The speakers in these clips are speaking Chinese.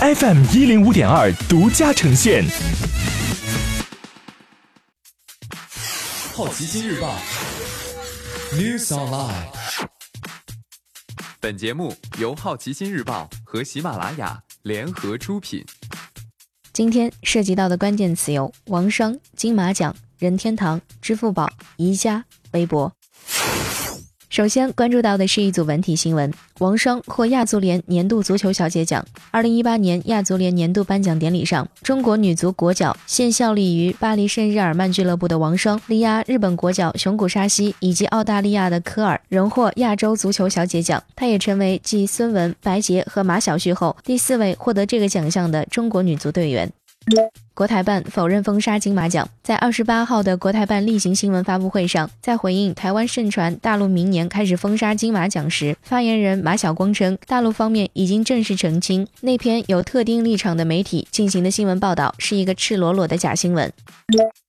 FM 一零五点二独家呈现。好奇心日报 News Online。本节目由好奇心日报和喜马拉雅联合出品。今天涉及到的关键词有：王双、金马奖、任天堂、支付宝、宜家、微博。首先关注到的是一组文体新闻：王霜获亚足联年度足球小姐奖。二零一八年亚足联年度颁奖典礼上，中国女足国脚现效力于巴黎圣日耳曼俱乐部的王霜，力压日本国脚熊谷沙希以及澳大利亚的科尔，荣获亚洲足球小姐奖。她也成为继孙雯、白洁和马晓旭后第四位获得这个奖项的中国女足队员。国台办否认封杀金马奖。在二十八号的国台办例行新闻发布会上，在回应台湾盛传大陆明年开始封杀金马奖时，发言人马晓光称，大陆方面已经正式澄清，那篇有特定立场的媒体进行的新闻报道是一个赤裸裸的假新闻。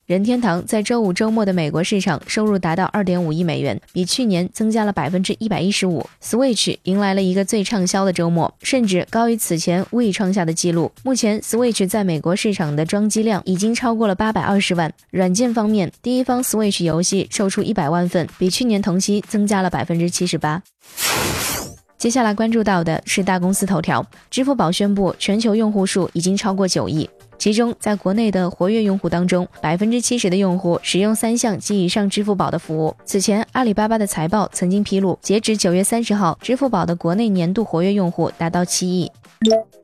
任天堂在周五周末的美国市场收入达到二点五亿美元，比去年增加了百分之一百一十五。Switch 迎来了一个最畅销的周末，甚至高于此前未创下的记录。目前，Switch 在美国市场的装机量已经超过了八百二十万。软件方面，第一方 Switch 游戏售出一百万份，比去年同期增加了百分之七十八。接下来关注到的是大公司头条，支付宝宣布全球用户数已经超过九亿。其中，在国内的活跃用户当中，百分之七十的用户使用三项及以上支付宝的服务。此前，阿里巴巴的财报曾经披露，截止九月三十号，支付宝的国内年度活跃用户达到七亿。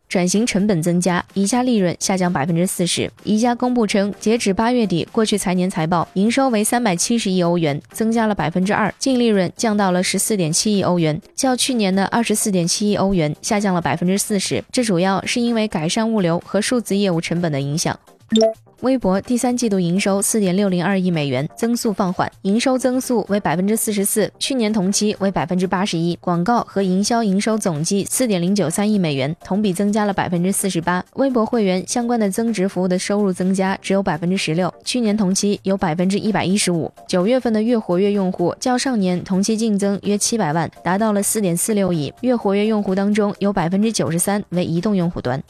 转型成本增加，宜家利润下降百分之四十。宜家公布称，截止八月底，过去财年财报营收为三百七十亿欧元，增加了百分之二，净利润降到了十四点七亿欧元，较去年的二十四点七亿欧元下降了百分之四十。这主要是因为改善物流和数字业务成本本的影响。微博第三季度营收四点六零二亿美元，增速放缓，营收增速为百分之四十四，去年同期为百分之八十一。广告和营销营收总计四点零九三亿美元，同比增加了百分之四十八。微博会员相关的增值服务的收入增加只有百分之十六，去年同期有百分之一百一十五。九月份的月活跃用户较上年同期净增约七百万，达到了四点四六亿。月活跃用户当中有百分之九十三为移动用户端。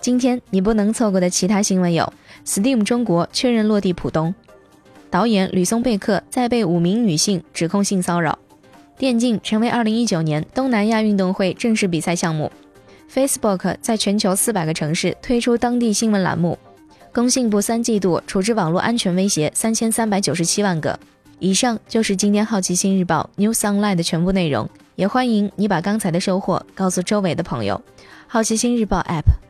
今天你不能错过的其他新闻有：Steam 中国确认落地浦东；导演吕松贝克再被五名女性指控性骚扰；电竞成为2019年东南亚运动会正式比赛项目；Facebook 在全球四百个城市推出当地新闻栏目；工信部三季度处置网络安全威胁三千三百九十七万个。以上就是今天好奇心日报 News Online 的全部内容，也欢迎你把刚才的收获告诉周围的朋友。好奇心日报 App。